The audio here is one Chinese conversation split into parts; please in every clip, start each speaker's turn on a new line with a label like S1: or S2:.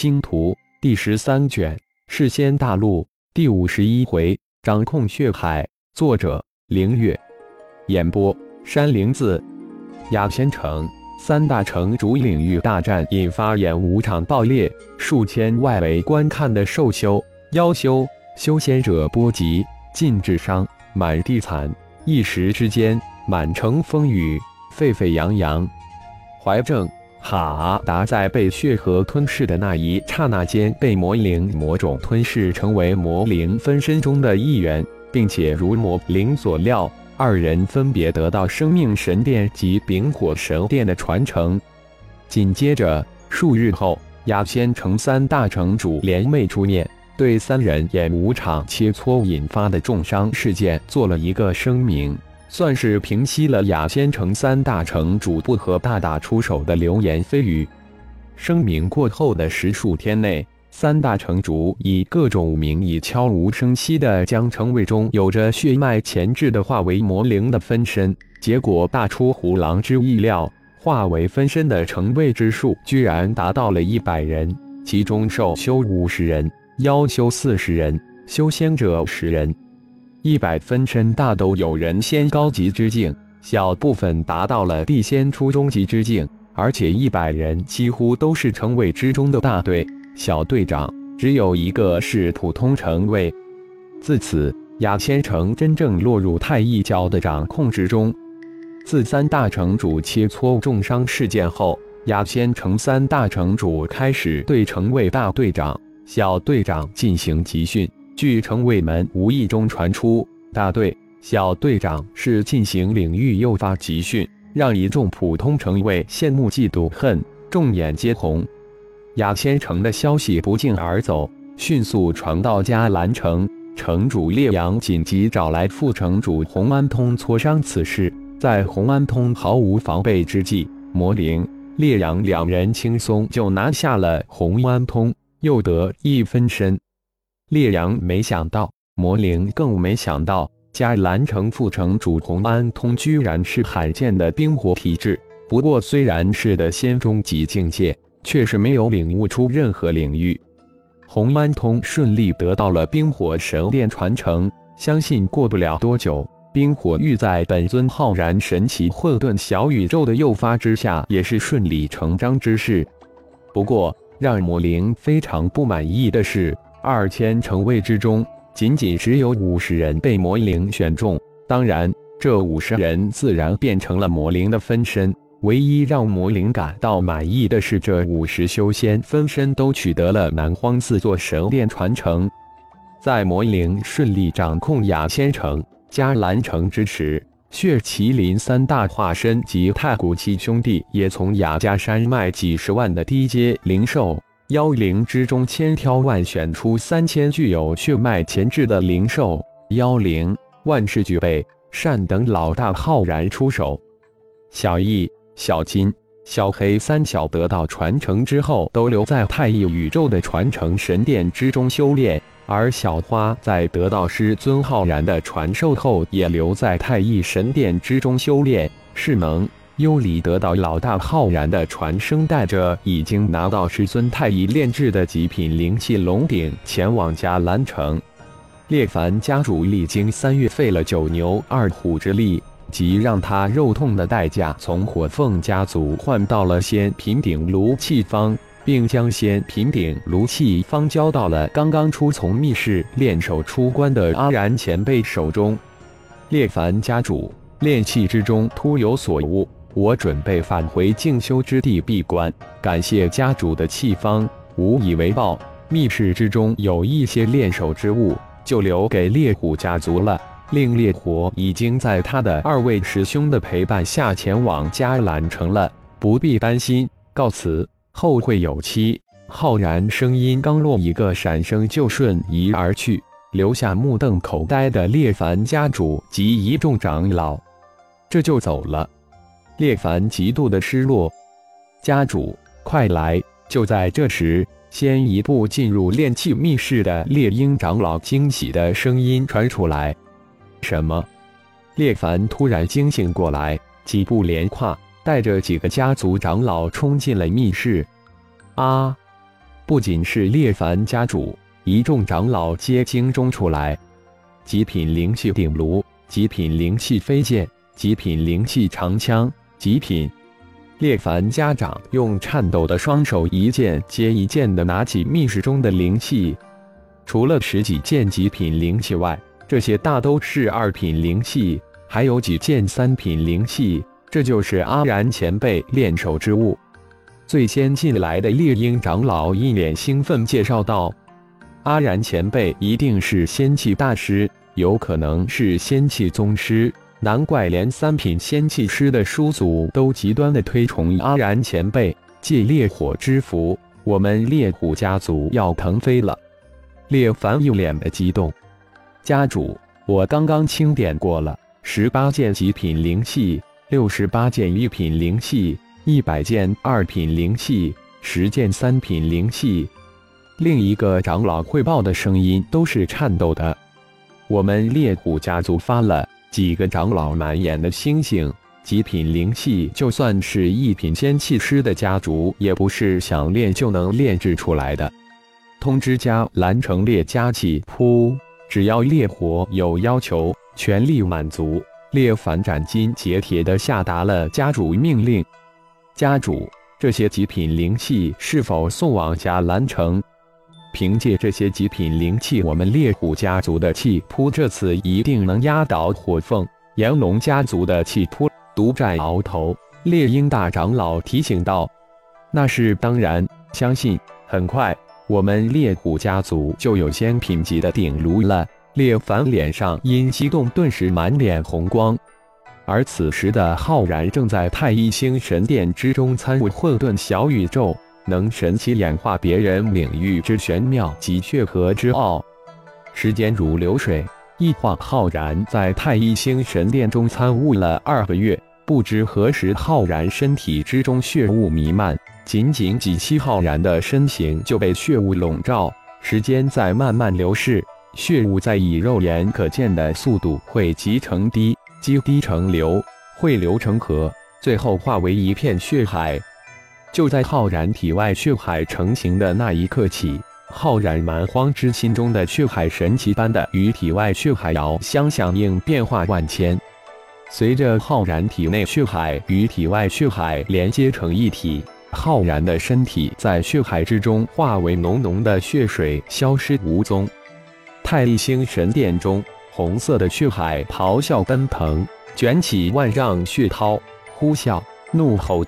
S1: 星图》第十三卷，世仙大陆第五十一回，掌控血海。作者：凌月。演播：山灵子。雅仙城三大城主领域大战引发演武场爆裂，数千外围观看的兽修、妖修、修仙者波及，尽致伤，满地惨。一时之间，满城风雨，沸沸扬扬。怀正、哈达在被血河吞噬的那一刹那间，被魔灵魔种吞噬，成为魔灵分身中的一员，并且如魔灵所料，二人分别得到生命神殿及丙火神殿的传承。紧接着，数日后，雅仙城三大城主联袂出面。对三人演武场切磋引发的重伤事件做了一个声明，算是平息了雅仙城三大城主不和大打出手的流言蜚语。声明过后的十数天内，三大城主以各种名义悄无声息地将城卫中有着血脉潜质的化为魔灵的分身，结果大出虎狼之意料，化为分身的城卫之数居然达到了一百人，其中兽修五十人。妖修四十人，修仙者十人，一百分身大都有人仙高级之境，小部分达到了地仙初中级之境，而且一百人几乎都是城卫之中的大队，小队长只有一个是普通城卫。自此，雅仙城真正落入太一教的掌控之中。自三大城主切磋重伤事件后，雅仙城三大城主开始对城卫大队长。小队长进行集训，据城卫门无意中传出，大队小队长是进行领域诱发集训，让一众普通城卫羡慕嫉妒恨，众眼皆红。雅仙城的消息不胫而走，迅速传到迦兰城，城主烈阳紧急找来副城主洪安通磋商此事。在洪安通毫无防备之际，魔灵烈阳两人轻松就拿下了洪安通。又得一分身，烈阳没想到，魔灵更没想到，迦兰城副城主洪安通居然是罕见的冰火体质。不过，虽然是的仙中级境界，却是没有领悟出任何领域。洪安通顺利得到了冰火神殿传承，相信过不了多久，冰火玉在本尊浩然神奇混沌小宇宙的诱发之下，也是顺理成章之事。不过，让魔灵非常不满意的是，二千城卫之中，仅仅只有五十人被魔灵选中。当然，这五十人自然变成了魔灵的分身。唯一让魔灵感到满意的是，这五十修仙分身都取得了南荒四座神殿传承。在魔灵顺利掌控雅仙城、迦兰城之时，血麒麟三大化身及太古七兄弟也从雅加山脉几十万的低阶灵兽妖灵之中千挑万选出三千具有血脉潜质的灵兽妖灵，万事俱备，善等老大浩然出手。小易、小金、小黑三小得到传承之后，都留在太一宇宙的传承神殿之中修炼。而小花在得到师尊浩然的传授后，也留在太一神殿之中修炼。是能幽离得到老大浩然的传声，带着已经拿到师尊太一炼制的极品灵气龙鼎，前往迦兰城。列凡家主历经三月费了九牛二虎之力，及让他肉痛的代价，从火凤家族换到了仙品鼎炉气方。并将仙品鼎炉气方交到了刚刚出从密室练手出关的阿然前辈手中。列凡家主，炼气之中突有所悟，我准备返回静修之地闭关。感谢家主的气方，无以为报。密室之中有一些炼手之物，就留给烈虎家族了。令烈火已经在他的二位师兄的陪伴下前往迦兰城了，不必担心。告辞。后会有期。浩然声音刚落，一个闪身就瞬移而去，留下目瞪口呆的列凡家主及一众长老。这就走了。列凡极度的失落。家主，快来！就在这时，先一步进入炼气密室的猎鹰长老惊喜的声音传出来。什么？列凡突然惊醒过来，几步连跨。带着几个家族长老冲进了密室，啊！不仅是列凡家主，一众长老皆惊中出来。极品灵气鼎炉，极品灵气飞剑，极品灵气长枪，极品。列凡家长用颤抖的双手一件接一件地拿起密室中的灵气，除了十几件极品灵气外，这些大都是二品灵气，还有几件三品灵气。这就是阿然前辈练手之物。最先进来的猎鹰长老一脸兴奋介绍道：“阿然前辈一定是仙气大师，有可能是仙气宗师。”难怪连三品仙气师的叔祖都极端的推崇阿然前辈，借烈火之福，我们烈虎家族要腾飞了。烈凡一脸的激动，家主，我刚刚清点过了，十八件极品灵器，六十八件一品灵气，一百件二品灵气，十件三品灵器。另一个长老汇报的声音都是颤抖的，我们烈虎家族发了。几个长老满眼的星星，极品灵气，就算是一品仙气师的家族，也不是想练就能炼制出来的。通知家蓝城烈家气扑，只要烈火有要求，全力满足。烈凡斩金截铁地下达了家主命令。家主，这些极品灵气是否送往家蓝城？凭借这些极品灵气，我们猎虎家族的气扑这次一定能压倒火凤、炎龙家族的气扑，独占鳌头。猎鹰大长老提醒道：“那是当然，相信很快我们猎虎家族就有仙品级的鼎炉了。”烈凡脸上因激动顿时满脸红光，而此时的浩然正在太一星神殿之中参悟混沌小宇宙。能神奇演化别人领域之玄妙及血河之奥，时间如流水，一晃浩然在太一星神殿中参悟了二个月。不知何时，浩然身体之中血雾弥漫，仅仅几息，浩然的身形就被血雾笼罩。时间在慢慢流逝，血雾在以肉眼可见的速度汇集成滴，积滴成流，汇流成河，最后化为一片血海。就在浩然体外血海成型的那一刻起，浩然蛮荒之心中的血海神奇般的与体外血海遥相响应，变化万千。随着浩然体内血海与体外血海连接成一体，浩然的身体在血海之中化为浓浓的血水，消失无踪。太一星神殿中，红色的血海咆哮奔腾，卷起万丈血涛，呼啸怒吼。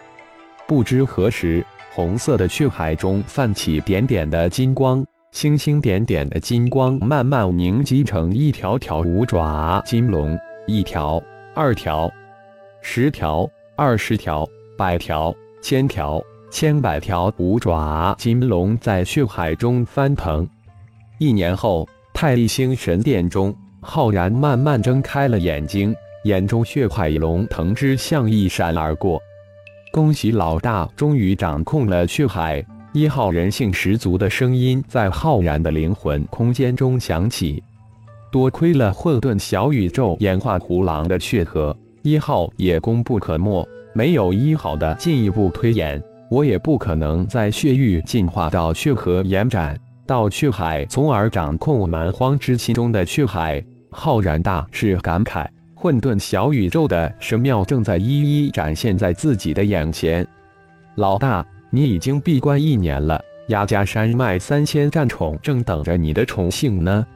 S1: 不知何时，红色的血海中泛起点点的金光，星星点点的金光慢慢凝集成一条条五爪金龙，一条、二条、十条、二十条、百条、千条、千百条五爪金龙在血海中翻腾。一年后，太一星神殿中，浩然慢慢睁开了眼睛，眼中血海龙腾之象一闪而过。恭喜老大，终于掌控了血海一号，人性十足的声音在浩然的灵魂空间中响起。多亏了混沌小宇宙演化胡狼的血河一号也功不可没，没有一号的进一步推演，我也不可能在血域进化到血河延展到血海，从而掌控蛮荒之心中的血海。浩然大是感慨。混沌小宇宙的神庙正在一一展现在自己的眼前。老大，你已经闭关一年了，压家山脉三千战宠正等着你的宠幸呢。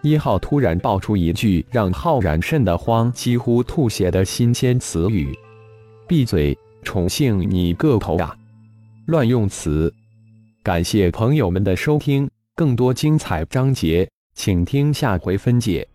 S1: 一号突然爆出一句让浩然瘆得慌、几乎吐血的新鲜词语：“闭嘴，宠幸你个头呀！乱用词！”感谢朋友们的收听，更多精彩章节，请听下回分解。